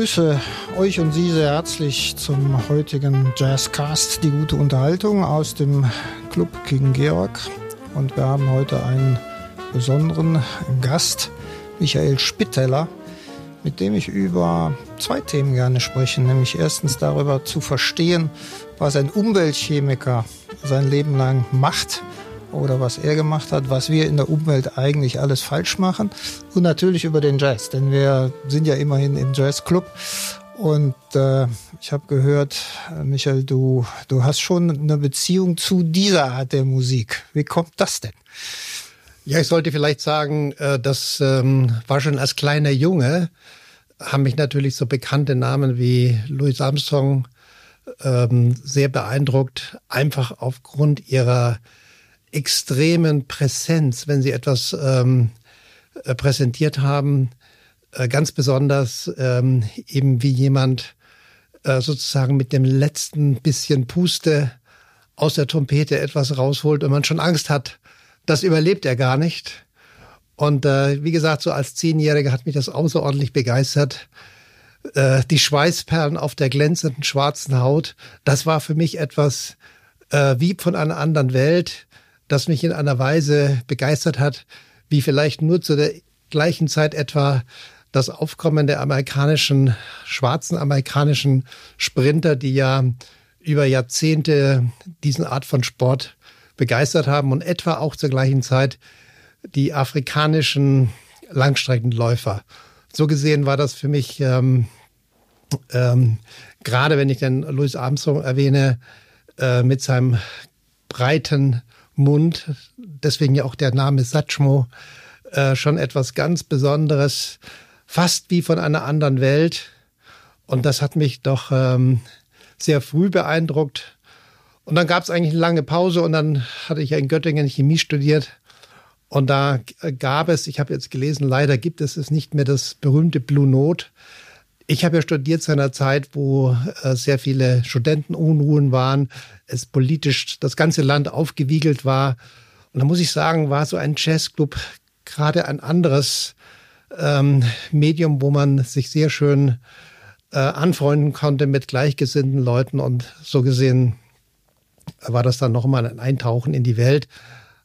begrüße euch und Sie sehr herzlich zum heutigen Jazzcast, die gute Unterhaltung aus dem Club King Georg. Und wir haben heute einen besonderen Gast, Michael Spitteller, mit dem ich über zwei Themen gerne spreche, nämlich erstens darüber zu verstehen, was ein Umweltchemiker sein Leben lang macht oder was er gemacht hat, was wir in der Umwelt eigentlich alles falsch machen und natürlich über den Jazz, denn wir sind ja immerhin im Jazzclub und äh, ich habe gehört, Michael, du, du hast schon eine Beziehung zu dieser Art der Musik. Wie kommt das denn? Ja, ich sollte vielleicht sagen, äh, das ähm, war schon als kleiner Junge, haben mich natürlich so bekannte Namen wie Louis Armstrong ähm, sehr beeindruckt, einfach aufgrund ihrer extremen Präsenz, wenn sie etwas ähm, äh, präsentiert haben, äh, ganz besonders ähm, eben wie jemand äh, sozusagen mit dem letzten bisschen Puste aus der Trompete etwas rausholt und man schon Angst hat, das überlebt er gar nicht. Und äh, wie gesagt, so als Zehnjähriger hat mich das außerordentlich begeistert. Äh, die Schweißperlen auf der glänzenden schwarzen Haut, das war für mich etwas äh, wie von einer anderen Welt das mich in einer Weise begeistert hat, wie vielleicht nur zu der gleichen Zeit etwa das Aufkommen der amerikanischen, schwarzen amerikanischen Sprinter, die ja über Jahrzehnte diesen Art von Sport begeistert haben und etwa auch zur gleichen Zeit die afrikanischen Langstreckenläufer. So gesehen war das für mich, ähm, ähm, gerade wenn ich den Louis Armstrong erwähne, äh, mit seinem breiten Mund, deswegen ja auch der Name Satchmo, äh, schon etwas ganz Besonderes, fast wie von einer anderen Welt. Und das hat mich doch ähm, sehr früh beeindruckt. Und dann gab es eigentlich eine lange Pause und dann hatte ich ja in Göttingen Chemie studiert. Und da gab es, ich habe jetzt gelesen, leider gibt es es nicht mehr, das berühmte Blue Note. Ich habe ja studiert zu einer Zeit, wo äh, sehr viele Studentenunruhen waren, es politisch das ganze Land aufgewiegelt war. Und da muss ich sagen, war so ein Jazzclub gerade ein anderes ähm, Medium, wo man sich sehr schön äh, anfreunden konnte mit gleichgesinnten Leuten. Und so gesehen war das dann nochmal ein Eintauchen in die Welt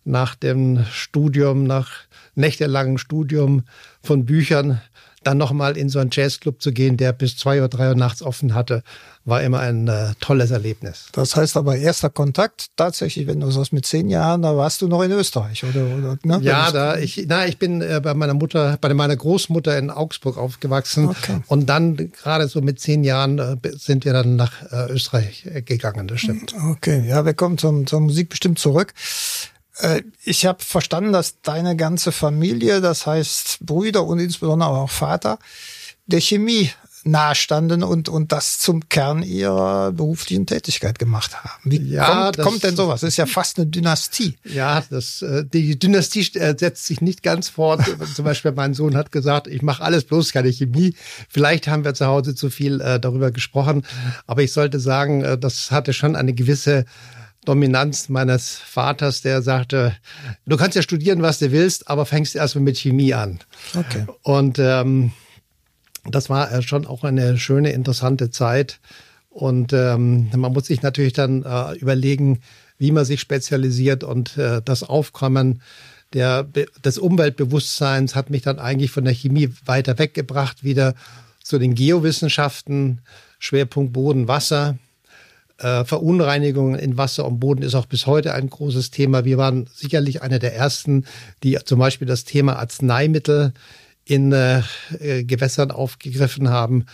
nach dem Studium, nach nächtelangen Studium von Büchern dann nochmal in so einen Jazzclub zu gehen, der bis zwei oder drei Uhr nachts offen hatte, war immer ein äh, tolles Erlebnis. Das heißt aber erster Kontakt tatsächlich, wenn du sagst mit zehn Jahren, da warst du noch in Österreich oder? oder ne? Ja, da ich, na, ich bin äh, bei meiner Mutter, bei meiner Großmutter in Augsburg aufgewachsen okay. und dann gerade so mit zehn Jahren äh, sind wir dann nach äh, Österreich äh, gegangen. Das stimmt. Okay, ja, wir kommen zum, zur Musik bestimmt zurück. Äh, ich habe verstanden, dass deine ganze Familie, das heißt Brüder und insbesondere auch Vater, der Chemie nahestanden und, und das zum Kern ihrer beruflichen Tätigkeit gemacht haben. Wie ja, kommt, das, kommt denn sowas? Das ist ja fast eine Dynastie. Ja, das, äh, die Dynastie äh, setzt sich nicht ganz fort. Zum Beispiel mein Sohn hat gesagt, ich mache alles bloß keine Chemie. Vielleicht haben wir zu Hause zu viel darüber gesprochen, aber ich sollte sagen, das hatte schon eine gewisse Dominanz meines Vaters, der sagte, du kannst ja studieren, was du willst, aber fängst erstmal mit Chemie an. Okay. Und ähm, das war äh, schon auch eine schöne, interessante Zeit. Und ähm, man muss sich natürlich dann äh, überlegen, wie man sich spezialisiert und äh, das Aufkommen der, des Umweltbewusstseins hat mich dann eigentlich von der Chemie weiter weggebracht, wieder zu den Geowissenschaften, Schwerpunkt Boden, Wasser. Äh, Verunreinigungen in Wasser und Boden ist auch bis heute ein großes Thema. Wir waren sicherlich einer der ersten, die zum Beispiel das Thema Arzneimittel in äh, Gewässern aufgegriffen haben.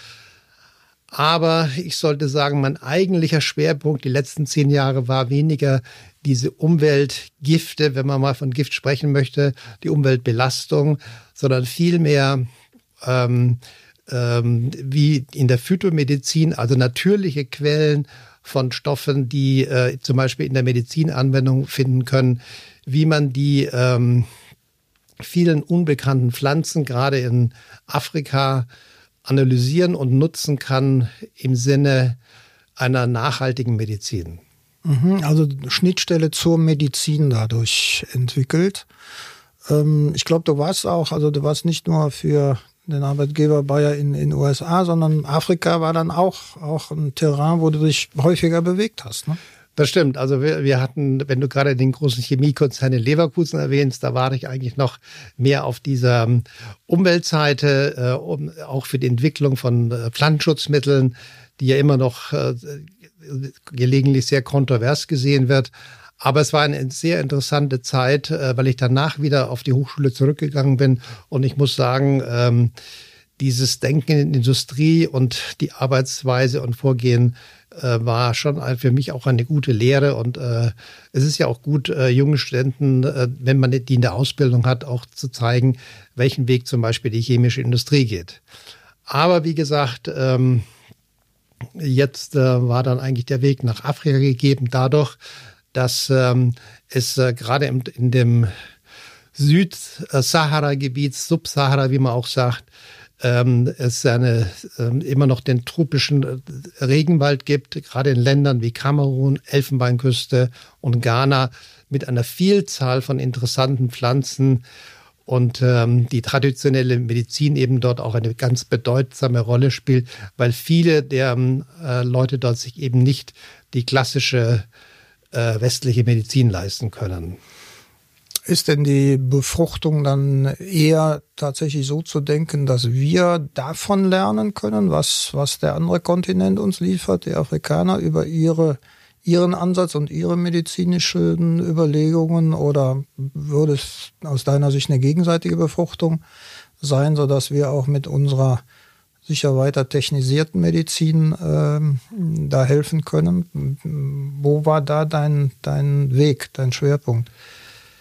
Aber ich sollte sagen, mein eigentlicher Schwerpunkt die letzten zehn Jahre war weniger diese Umweltgifte, wenn man mal von Gift sprechen möchte, die Umweltbelastung, sondern vielmehr ähm, ähm, wie in der Phytomedizin, also natürliche Quellen von Stoffen, die äh, zum Beispiel in der Medizin Anwendung finden können, wie man die ähm, vielen unbekannten Pflanzen, gerade in Afrika, analysieren und nutzen kann im Sinne einer nachhaltigen Medizin. Mhm, also Schnittstelle zur Medizin dadurch entwickelt. Ähm, ich glaube, du warst auch, also du warst nicht nur für den Arbeitgeber Bayer in den USA, sondern Afrika war dann auch, auch ein Terrain, wo du dich häufiger bewegt hast. Ne? Das stimmt. Also wir, wir hatten, wenn du gerade den großen Chemiekonzern in Leverkusen erwähnst, da war ich eigentlich noch mehr auf dieser ähm, Umweltseite, äh, um, auch für die Entwicklung von äh, Pflanzenschutzmitteln, die ja immer noch äh, gelegentlich sehr kontrovers gesehen wird. Aber es war eine sehr interessante Zeit, äh, weil ich danach wieder auf die Hochschule zurückgegangen bin. Und ich muss sagen, ähm, dieses Denken in Industrie und die Arbeitsweise und Vorgehen äh, war schon für mich auch eine gute Lehre. Und äh, es ist ja auch gut, jungen Studenten, wenn man die in der Ausbildung hat, auch zu zeigen, welchen Weg zum Beispiel die chemische Industrie geht. Aber wie gesagt, ähm, jetzt war dann eigentlich der Weg nach Afrika gegeben, dadurch, dass ähm, es äh, gerade in, in dem Südsahara-Gebiet, Subsahara, wie man auch sagt, ähm, es eine, ähm, immer noch den tropischen äh, Regenwald gibt, gerade in Ländern wie Kamerun, Elfenbeinküste und Ghana mit einer Vielzahl von interessanten Pflanzen und ähm, die traditionelle Medizin eben dort auch eine ganz bedeutsame Rolle spielt, weil viele der äh, Leute dort sich eben nicht die klassische äh, westliche Medizin leisten können. Ist denn die Befruchtung dann eher tatsächlich so zu denken, dass wir davon lernen können, was, was der andere Kontinent uns liefert, die Afrikaner, über ihre, ihren Ansatz und ihre medizinischen Überlegungen? Oder würde es aus deiner Sicht eine gegenseitige Befruchtung sein, sodass wir auch mit unserer sicher weiter technisierten Medizin äh, da helfen können. Wo war da dein, dein Weg, dein Schwerpunkt?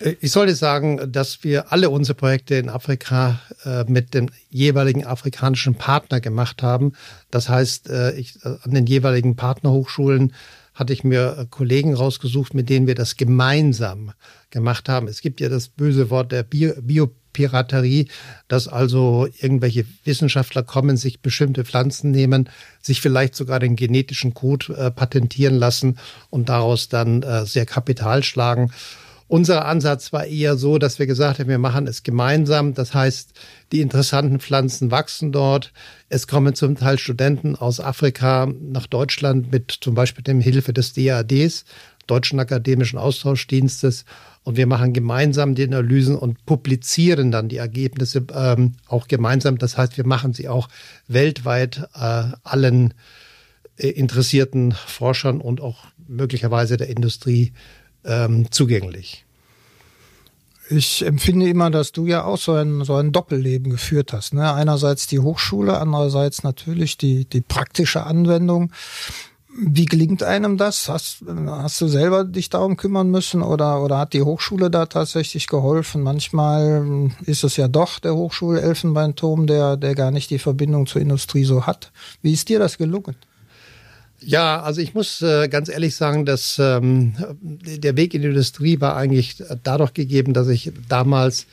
Äh, ich sollte sagen, dass wir alle unsere Projekte in Afrika äh, mit dem jeweiligen afrikanischen Partner gemacht haben. Das heißt, äh, ich, äh, an den jeweiligen Partnerhochschulen hatte ich mir äh, Kollegen rausgesucht, mit denen wir das gemeinsam gemacht haben. Es gibt ja das böse Wort der Bio, Bio Piraterie, dass also irgendwelche Wissenschaftler kommen, sich bestimmte Pflanzen nehmen, sich vielleicht sogar den genetischen Code äh, patentieren lassen und daraus dann äh, sehr Kapital schlagen. Unser Ansatz war eher so, dass wir gesagt haben, wir machen es gemeinsam. Das heißt, die interessanten Pflanzen wachsen dort. Es kommen zum Teil Studenten aus Afrika nach Deutschland mit zum Beispiel dem Hilfe des DADs, Deutschen Akademischen Austauschdienstes und wir machen gemeinsam die Analysen und publizieren dann die Ergebnisse ähm, auch gemeinsam. Das heißt, wir machen sie auch weltweit äh, allen äh, interessierten Forschern und auch möglicherweise der Industrie ähm, zugänglich. Ich empfinde immer, dass du ja auch so ein, so ein Doppelleben geführt hast. Ne? Einerseits die Hochschule, andererseits natürlich die, die praktische Anwendung. Wie gelingt einem das? Hast, hast du selber dich darum kümmern müssen oder, oder hat die Hochschule da tatsächlich geholfen? Manchmal ist es ja doch der Hochschul-Elfenbeinturm, der, der gar nicht die Verbindung zur Industrie so hat. Wie ist dir das gelungen? Ja, also ich muss äh, ganz ehrlich sagen, dass ähm, der Weg in die Industrie war eigentlich dadurch gegeben, dass ich damals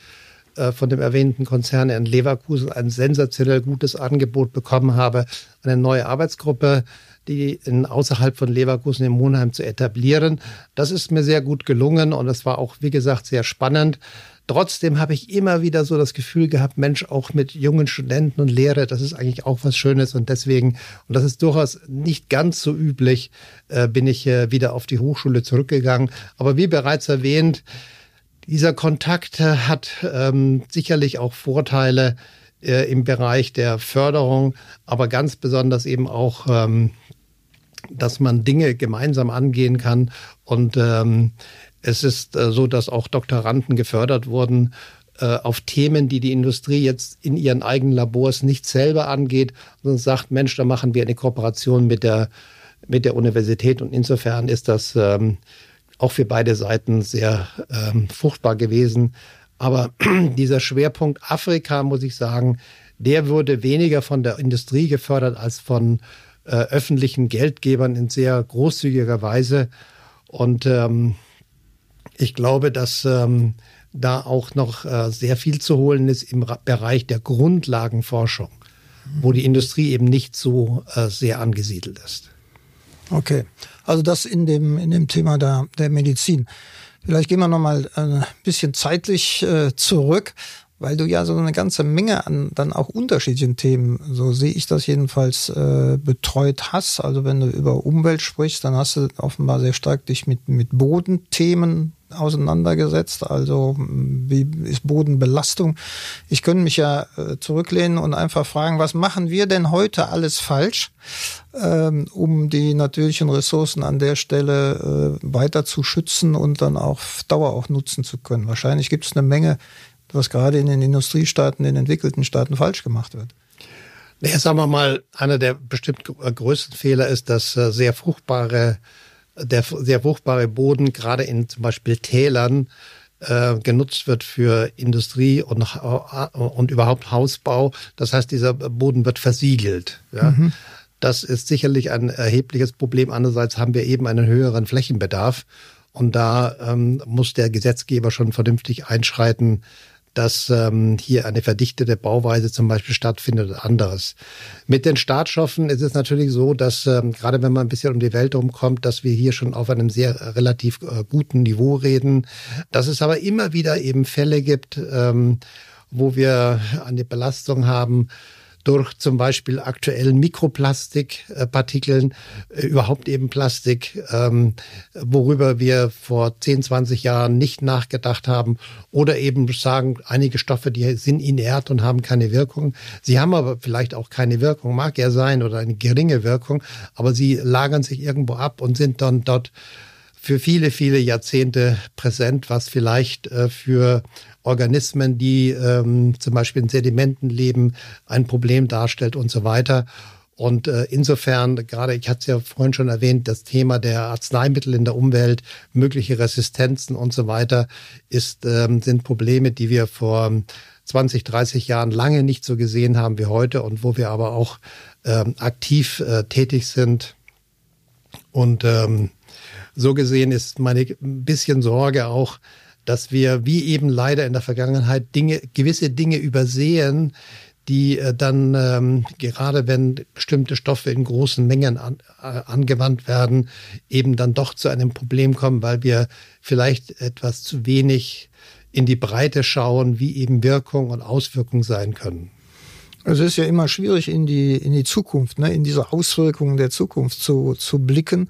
äh, von dem erwähnten Konzern in Leverkusen ein sensationell gutes Angebot bekommen habe, eine neue Arbeitsgruppe die in, außerhalb von Leverkusen im Monheim zu etablieren. Das ist mir sehr gut gelungen und es war auch, wie gesagt, sehr spannend. Trotzdem habe ich immer wieder so das Gefühl gehabt, Mensch, auch mit jungen Studenten und Lehre, das ist eigentlich auch was Schönes und deswegen, und das ist durchaus nicht ganz so üblich, äh, bin ich wieder auf die Hochschule zurückgegangen. Aber wie bereits erwähnt, dieser Kontakt äh, hat ähm, sicherlich auch Vorteile äh, im Bereich der Förderung, aber ganz besonders eben auch ähm, dass man Dinge gemeinsam angehen kann. Und ähm, es ist äh, so, dass auch Doktoranden gefördert wurden äh, auf Themen, die die Industrie jetzt in ihren eigenen Labors nicht selber angeht, sondern sagt, Mensch, da machen wir eine Kooperation mit der, mit der Universität. Und insofern ist das ähm, auch für beide Seiten sehr ähm, fruchtbar gewesen. Aber dieser Schwerpunkt Afrika, muss ich sagen, der wurde weniger von der Industrie gefördert als von äh, öffentlichen Geldgebern in sehr großzügiger Weise. Und ähm, ich glaube, dass ähm, da auch noch äh, sehr viel zu holen ist im Bereich der Grundlagenforschung, wo die Industrie eben nicht so äh, sehr angesiedelt ist. Okay, also das in dem, in dem Thema der, der Medizin. Vielleicht gehen wir noch mal ein bisschen zeitlich äh, zurück weil du ja so eine ganze Menge an dann auch unterschiedlichen Themen, so sehe ich das jedenfalls, äh, betreut hast. Also wenn du über Umwelt sprichst, dann hast du offenbar sehr stark dich mit, mit Bodenthemen auseinandergesetzt. Also wie ist Bodenbelastung? Ich könnte mich ja äh, zurücklehnen und einfach fragen, was machen wir denn heute alles falsch, ähm, um die natürlichen Ressourcen an der Stelle äh, weiter zu schützen und dann auch Dauer auch nutzen zu können? Wahrscheinlich gibt es eine Menge was gerade in den Industriestaaten, in den entwickelten Staaten falsch gemacht wird? Ja, sagen wir mal, einer der bestimmt größten Fehler ist, dass äh, sehr fruchtbare, der sehr fruchtbare Boden gerade in zum Beispiel Tälern äh, genutzt wird für Industrie und, äh, und überhaupt Hausbau. Das heißt, dieser Boden wird versiegelt. Ja. Mhm. Das ist sicherlich ein erhebliches Problem. Andererseits haben wir eben einen höheren Flächenbedarf. Und da ähm, muss der Gesetzgeber schon vernünftig einschreiten, dass ähm, hier eine verdichtete Bauweise zum Beispiel stattfindet oder anderes. Mit den Startstoffen ist es natürlich so, dass ähm, gerade wenn man ein bisschen um die Welt rumkommt, dass wir hier schon auf einem sehr äh, relativ äh, guten Niveau reden, dass es aber immer wieder eben Fälle gibt, ähm, wo wir eine Belastung haben, durch zum Beispiel aktuell Mikroplastikpartikeln, äh, überhaupt eben Plastik, ähm, worüber wir vor 10, 20 Jahren nicht nachgedacht haben oder eben sagen, einige Stoffe, die sind inert und haben keine Wirkung. Sie haben aber vielleicht auch keine Wirkung, mag ja sein, oder eine geringe Wirkung, aber sie lagern sich irgendwo ab und sind dann dort für viele, viele Jahrzehnte präsent, was vielleicht äh, für Organismen, die ähm, zum Beispiel in Sedimenten leben, ein Problem darstellt und so weiter. Und äh, insofern, gerade ich hatte es ja vorhin schon erwähnt, das Thema der Arzneimittel in der Umwelt, mögliche Resistenzen und so weiter, ist, ähm, sind Probleme, die wir vor 20, 30 Jahren lange nicht so gesehen haben wie heute und wo wir aber auch ähm, aktiv äh, tätig sind. Und ähm, so gesehen ist meine ein bisschen Sorge auch, dass wir wie eben leider in der Vergangenheit Dinge, gewisse Dinge übersehen, die äh, dann ähm, gerade wenn bestimmte Stoffe in großen Mengen an, äh, angewandt werden, eben dann doch zu einem Problem kommen, weil wir vielleicht etwas zu wenig in die Breite schauen, wie eben Wirkung und Auswirkung sein können. Also es ist ja immer schwierig in die in die Zukunft, ne, in diese Auswirkungen der Zukunft zu zu blicken,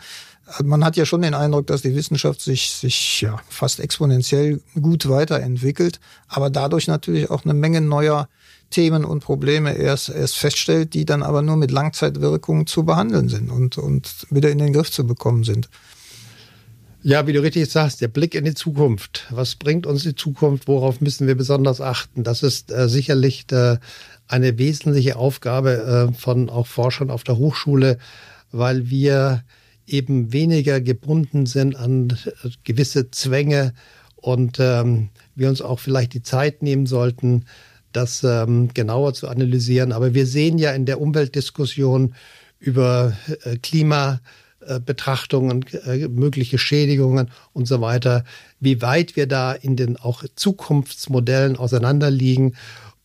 man hat ja schon den Eindruck, dass die Wissenschaft sich, sich ja fast exponentiell gut weiterentwickelt, aber dadurch natürlich auch eine Menge neuer Themen und Probleme erst, erst feststellt, die dann aber nur mit Langzeitwirkungen zu behandeln sind und, und wieder in den Griff zu bekommen sind. Ja, wie du richtig sagst, der Blick in die Zukunft. Was bringt uns die Zukunft? Worauf müssen wir besonders achten? Das ist äh, sicherlich äh, eine wesentliche Aufgabe äh, von auch Forschern auf der Hochschule, weil wir eben weniger gebunden sind an äh, gewisse Zwänge und ähm, wir uns auch vielleicht die Zeit nehmen sollten, das ähm, genauer zu analysieren. Aber wir sehen ja in der Umweltdiskussion über äh, Klimabetrachtungen, äh, mögliche Schädigungen und so weiter, wie weit wir da in den auch Zukunftsmodellen auseinanderliegen.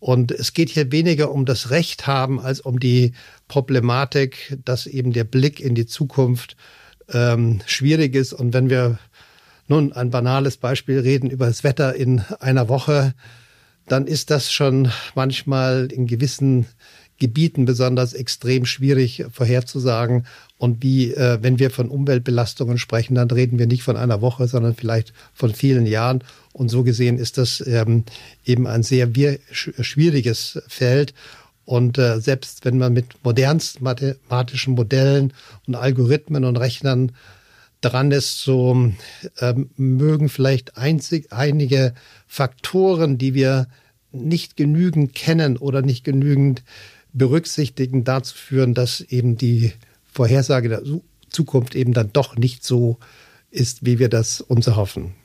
Und es geht hier weniger um das Recht haben als um die Problematik, dass eben der Blick in die Zukunft ähm, schwierig ist. Und wenn wir nun ein banales Beispiel reden über das Wetter in einer Woche, dann ist das schon manchmal in gewissen Gebieten besonders extrem schwierig vorherzusagen. Und wie, äh, wenn wir von Umweltbelastungen sprechen, dann reden wir nicht von einer Woche, sondern vielleicht von vielen Jahren. Und so gesehen ist das ähm, eben ein sehr schwieriges Feld. Und äh, selbst wenn man mit modernsten mathematischen Modellen und Algorithmen und Rechnern dran ist, so äh, mögen vielleicht einzig, einige Faktoren, die wir nicht genügend kennen oder nicht genügend berücksichtigen, dazu führen, dass eben die Vorhersage der Zukunft eben dann doch nicht so ist, wie wir das uns erhoffen.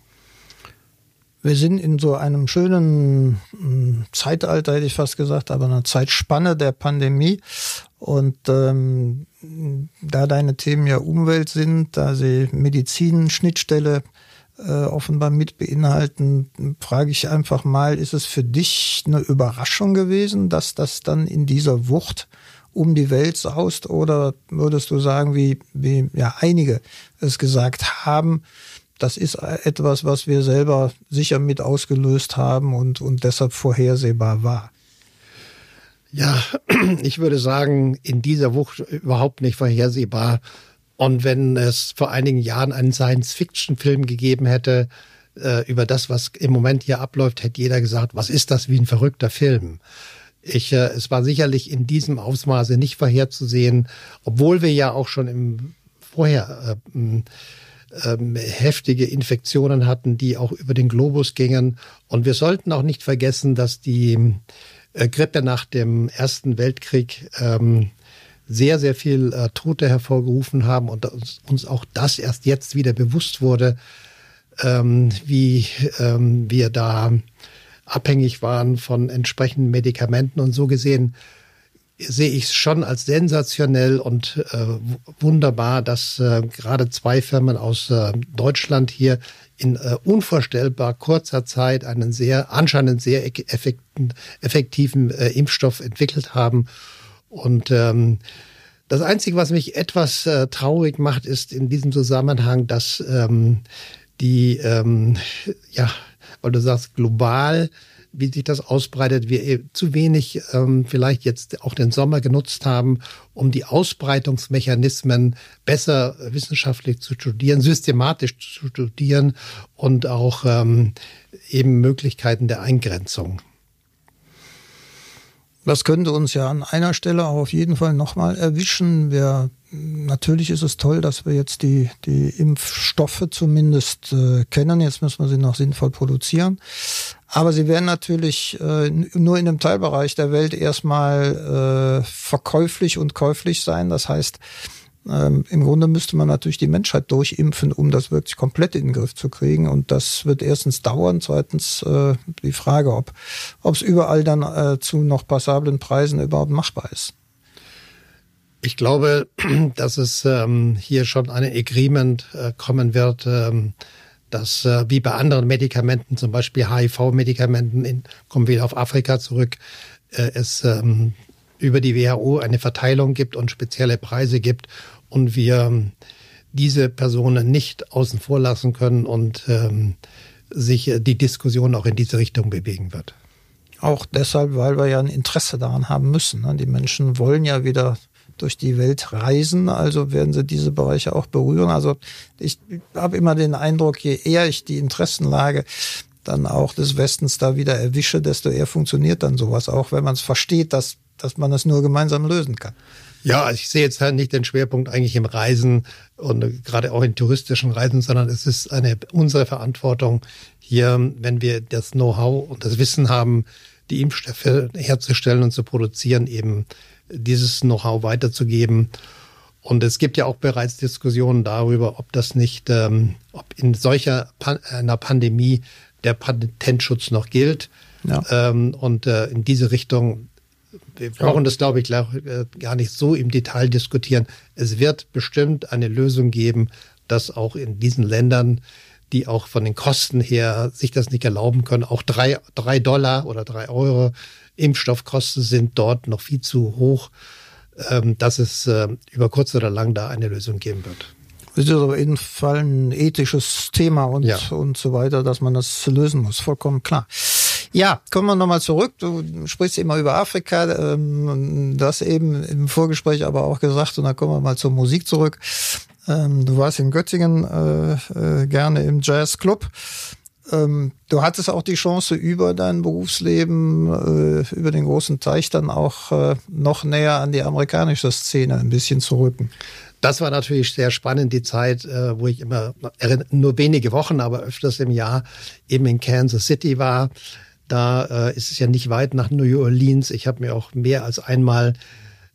Wir sind in so einem schönen hm, Zeitalter, hätte ich fast gesagt, aber einer Zeitspanne der Pandemie. Und ähm, da deine Themen ja Umwelt sind, da sie Medizin, Schnittstelle äh, offenbar mit beinhalten, frage ich einfach mal, ist es für dich eine Überraschung gewesen, dass das dann in dieser Wucht um die Welt saust? Oder würdest du sagen, wie, wie ja einige es gesagt haben, das ist etwas, was wir selber sicher mit ausgelöst haben und, und deshalb vorhersehbar war. Ja, ich würde sagen, in dieser Wucht überhaupt nicht vorhersehbar. Und wenn es vor einigen Jahren einen Science-Fiction-Film gegeben hätte äh, über das, was im Moment hier abläuft, hätte jeder gesagt, was ist das wie ein verrückter Film? Ich, äh, es war sicherlich in diesem Ausmaße nicht vorherzusehen, obwohl wir ja auch schon im vorher äh, ähm, heftige Infektionen hatten, die auch über den Globus gingen. Und wir sollten auch nicht vergessen, dass die äh, Grippe nach dem Ersten Weltkrieg ähm, sehr, sehr viel äh, Tote hervorgerufen haben und uns, auch das erst jetzt wieder bewusst wurde, ähm, wie ähm, wir da abhängig waren von entsprechenden Medikamenten und so gesehen sehe ich es schon als sensationell und äh, wunderbar, dass äh, gerade zwei Firmen aus äh, Deutschland hier in äh, unvorstellbar kurzer Zeit einen sehr, anscheinend sehr effekten, effektiven äh, Impfstoff entwickelt haben. Und ähm, das Einzige, was mich etwas äh, traurig macht, ist in diesem Zusammenhang, dass ähm, die, ähm, ja, weil du sagst, global wie sich das ausbreitet, wir zu wenig ähm, vielleicht jetzt auch den Sommer genutzt haben, um die Ausbreitungsmechanismen besser wissenschaftlich zu studieren, systematisch zu studieren und auch ähm, eben Möglichkeiten der Eingrenzung. Das könnte uns ja an einer Stelle auch auf jeden Fall nochmal erwischen. Wir, natürlich ist es toll, dass wir jetzt die, die Impfstoffe zumindest äh, kennen. Jetzt müssen wir sie noch sinnvoll produzieren. Aber sie werden natürlich äh, nur in einem Teilbereich der Welt erstmal äh, verkäuflich und käuflich sein. Das heißt, ähm, Im Grunde müsste man natürlich die Menschheit durchimpfen, um das wirklich komplett in den Griff zu kriegen. Und das wird erstens dauern, zweitens äh, die Frage, ob es überall dann äh, zu noch passablen Preisen überhaupt machbar ist. Ich glaube, dass es ähm, hier schon ein Agreement äh, kommen wird, ähm, dass äh, wie bei anderen Medikamenten, zum Beispiel HIV-Medikamenten, kommen wir auf Afrika zurück, äh, es ähm, über die WHO eine Verteilung gibt und spezielle Preise gibt und wir diese Personen nicht außen vor lassen können und ähm, sich die Diskussion auch in diese Richtung bewegen wird. Auch deshalb, weil wir ja ein Interesse daran haben müssen. Ne? Die Menschen wollen ja wieder durch die Welt reisen, also werden sie diese Bereiche auch berühren. Also ich habe immer den Eindruck, je eher ich die Interessenlage dann auch des Westens da wieder erwische, desto eher funktioniert dann sowas, auch wenn man es versteht, dass dass man das nur gemeinsam lösen kann. Ja, ich sehe jetzt halt nicht den Schwerpunkt eigentlich im Reisen und gerade auch in touristischen Reisen, sondern es ist eine unsere Verantwortung hier, wenn wir das Know-how und das Wissen haben, die Impfstoffe herzustellen und zu produzieren, eben dieses Know-how weiterzugeben. Und es gibt ja auch bereits Diskussionen darüber, ob das nicht, ähm, ob in solcher Pan einer Pandemie der Patentschutz noch gilt. Ja. Ähm, und äh, in diese Richtung wir brauchen das, glaube ich, äh, gar nicht so im Detail diskutieren. Es wird bestimmt eine Lösung geben, dass auch in diesen Ländern, die auch von den Kosten her sich das nicht erlauben können, auch drei, drei Dollar oder drei Euro Impfstoffkosten sind dort noch viel zu hoch, ähm, dass es äh, über kurz oder lang da eine Lösung geben wird. Es ist auf jeden Fall ein ethisches Thema und, ja. und so weiter, dass man das lösen muss. Vollkommen klar. Ja, kommen wir nochmal zurück. Du sprichst immer über Afrika, ähm, das eben im Vorgespräch aber auch gesagt und dann kommen wir mal zur Musik zurück. Ähm, du warst in Göttingen äh, äh, gerne im Jazzclub. Ähm, du hattest auch die Chance, über dein Berufsleben, äh, über den großen Teich dann auch noch näher an die amerikanische Szene ein bisschen zu rücken. Das war natürlich sehr spannend, die Zeit, wo ich immer nur wenige Wochen, aber öfters im Jahr eben in Kansas City war. Da äh, ist es ja nicht weit nach New Orleans. Ich habe mir auch mehr als einmal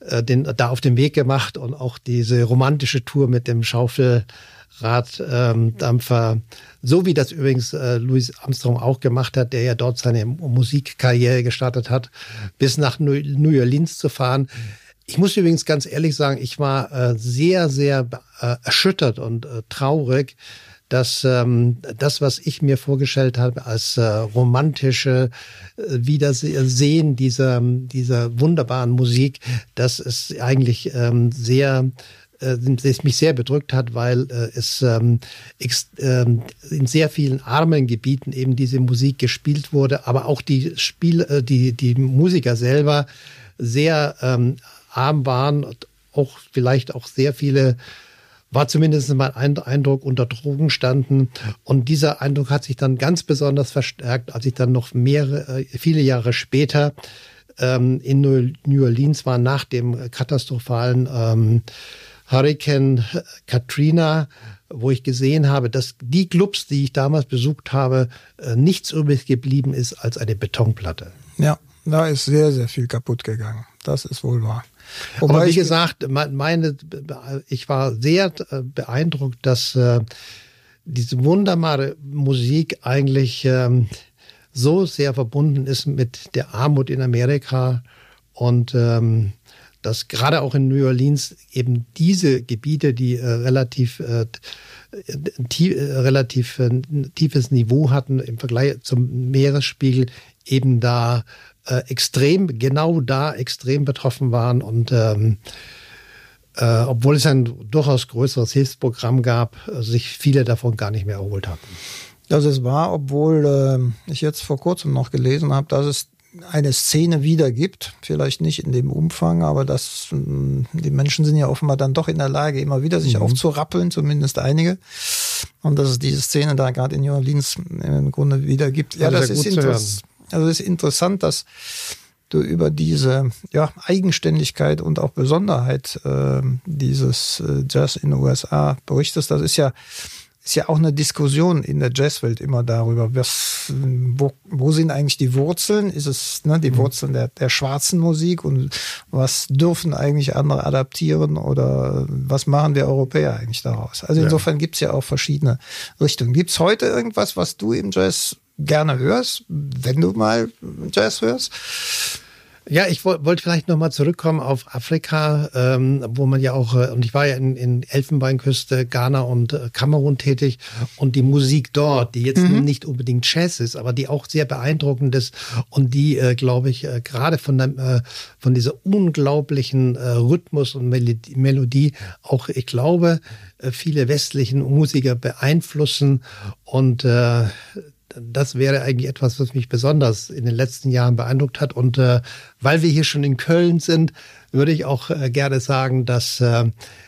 äh, den, da auf den Weg gemacht und auch diese romantische Tour mit dem Schaufelraddampfer, ähm, so wie das übrigens äh, Louis Armstrong auch gemacht hat, der ja dort seine Musikkarriere gestartet hat, bis nach New, New Orleans zu fahren. Ich muss übrigens ganz ehrlich sagen, ich war äh, sehr, sehr äh, erschüttert und äh, traurig, dass ähm, das, was ich mir vorgestellt habe als äh, romantische äh, Wiedersehen dieser, dieser wunderbaren Musik, dass es eigentlich ähm, sehr äh, das mich sehr bedrückt hat, weil äh, es ähm, ähm, in sehr vielen armen Gebieten eben diese Musik gespielt wurde, aber auch die Spiel, äh, die die Musiker selber sehr ähm, arm waren, auch vielleicht auch sehr viele war zumindest mein Eindruck, unter Drogen standen. Und dieser Eindruck hat sich dann ganz besonders verstärkt, als ich dann noch mehrere, äh, viele Jahre später ähm, in New Orleans war, nach dem katastrophalen ähm, Hurricane Katrina, wo ich gesehen habe, dass die Clubs, die ich damals besucht habe, äh, nichts übrig geblieben ist als eine Betonplatte. Ja, da ist sehr, sehr viel kaputt gegangen. Das ist wohl wahr. Wobei Aber wie gesagt, meine, ich war sehr äh, beeindruckt, dass äh, diese wunderbare Musik eigentlich ähm, so sehr verbunden ist mit der Armut in Amerika und ähm, dass gerade auch in New Orleans eben diese Gebiete, die äh, relativ äh, tie relativ äh, tiefes Niveau hatten im Vergleich zum Meeresspiegel, eben da äh, extrem, genau da extrem betroffen waren und ähm, äh, obwohl es ein durchaus größeres Hilfsprogramm gab, sich viele davon gar nicht mehr erholt hatten. Das ist wahr, obwohl äh, ich jetzt vor kurzem noch gelesen habe, dass es eine Szene wieder gibt, vielleicht nicht in dem Umfang, aber dass äh, die Menschen sind ja offenbar dann doch in der Lage, immer wieder sich mhm. aufzurappeln, zumindest einige. Und dass es diese Szene da gerade in New Orleans im Grunde wieder gibt. Ja, das, das ist interessant. Also es ist interessant, dass du über diese ja, Eigenständigkeit und auch Besonderheit äh, dieses äh, Jazz in den USA berichtest. Das ist ja ist ja auch eine Diskussion in der Jazzwelt immer darüber, was, wo, wo sind eigentlich die Wurzeln? Ist es ne, die mhm. Wurzeln der, der schwarzen Musik und was dürfen eigentlich andere adaptieren oder was machen wir Europäer eigentlich daraus? Also insofern ja. gibt's ja auch verschiedene Richtungen. Gibt's heute irgendwas, was du im Jazz gerne hörst, wenn du mal Jazz hörst? Ja, ich wollte vielleicht nochmal zurückkommen auf Afrika, ähm, wo man ja auch, äh, und ich war ja in, in Elfenbeinküste, Ghana und äh, Kamerun tätig und die Musik dort, die jetzt mhm. nicht unbedingt Jazz ist, aber die auch sehr beeindruckend ist und die, äh, glaube ich, äh, gerade von, äh, von dieser unglaublichen äh, Rhythmus und Melodie, Melodie auch, ich glaube, äh, viele westlichen Musiker beeinflussen und äh, das wäre eigentlich etwas, was mich besonders in den letzten Jahren beeindruckt hat. Und äh, weil wir hier schon in Köln sind, würde ich auch äh, gerne sagen, dass äh,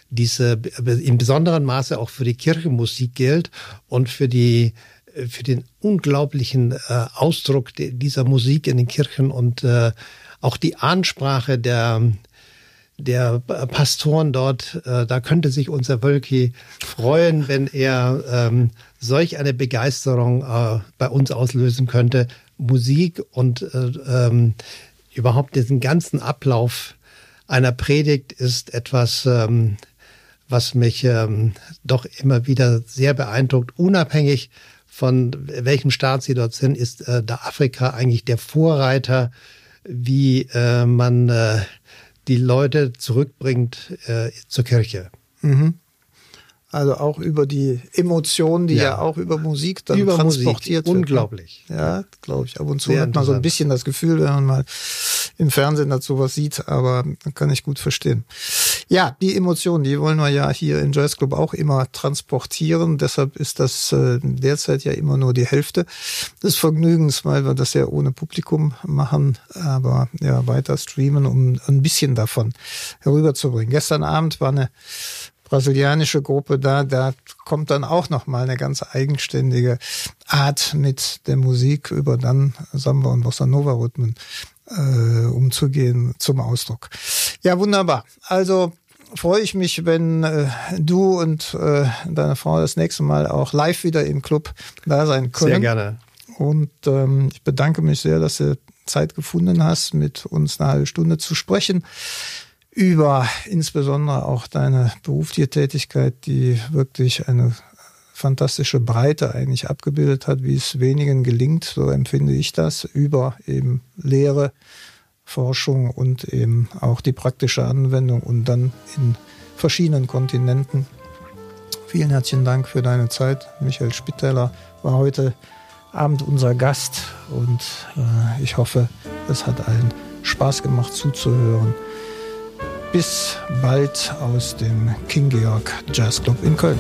diese in besonderem Maße auch für die Kirchenmusik gilt und für die äh, für den unglaublichen äh, Ausdruck dieser Musik in den Kirchen und äh, auch die Ansprache der der Pastoren dort, äh, da könnte sich unser Wölki freuen, wenn er ähm, solch eine Begeisterung äh, bei uns auslösen könnte. Musik und äh, ähm, überhaupt diesen ganzen Ablauf einer Predigt ist etwas, ähm, was mich ähm, doch immer wieder sehr beeindruckt. Unabhängig von welchem Staat Sie dort sind, ist äh, da Afrika eigentlich der Vorreiter, wie äh, man äh, die Leute zurückbringt äh, zur Kirche. Mhm. Also auch über die Emotionen, die ja, ja auch über Musik dann über transportiert Musik. wird. Ne? Unglaublich. Ja, glaube ich. Ab und zu Sehr hat man so ein bisschen das Gefühl, wenn man mal im Fernsehen dazu was sieht, aber kann ich gut verstehen. Ja, die Emotionen, die wollen wir ja hier im Jazzclub auch immer transportieren. Deshalb ist das äh, derzeit ja immer nur die Hälfte des Vergnügens, weil wir das ja ohne Publikum machen, aber ja weiter streamen, um ein bisschen davon herüberzubringen. Gestern Abend war eine brasilianische Gruppe da, da kommt dann auch noch mal eine ganz eigenständige Art mit der Musik über dann Samba und Bossa Nova Rhythmen äh, umzugehen zum Ausdruck. Ja, wunderbar. Also freue ich mich, wenn äh, du und äh, deine Frau das nächste Mal auch live wieder im Club da sein können. Sehr gerne. Und ähm, ich bedanke mich sehr, dass du Zeit gefunden hast, mit uns eine halbe Stunde zu sprechen über insbesondere auch deine berufliche Tätigkeit, die wirklich eine fantastische Breite eigentlich abgebildet hat, wie es wenigen gelingt, so empfinde ich das, über eben Lehre, Forschung und eben auch die praktische Anwendung und dann in verschiedenen Kontinenten. Vielen herzlichen Dank für deine Zeit. Michael Spitteller war heute Abend unser Gast und äh, ich hoffe, es hat allen Spaß gemacht zuzuhören. bis bald aus dem King Georg Jazz Club in Köln.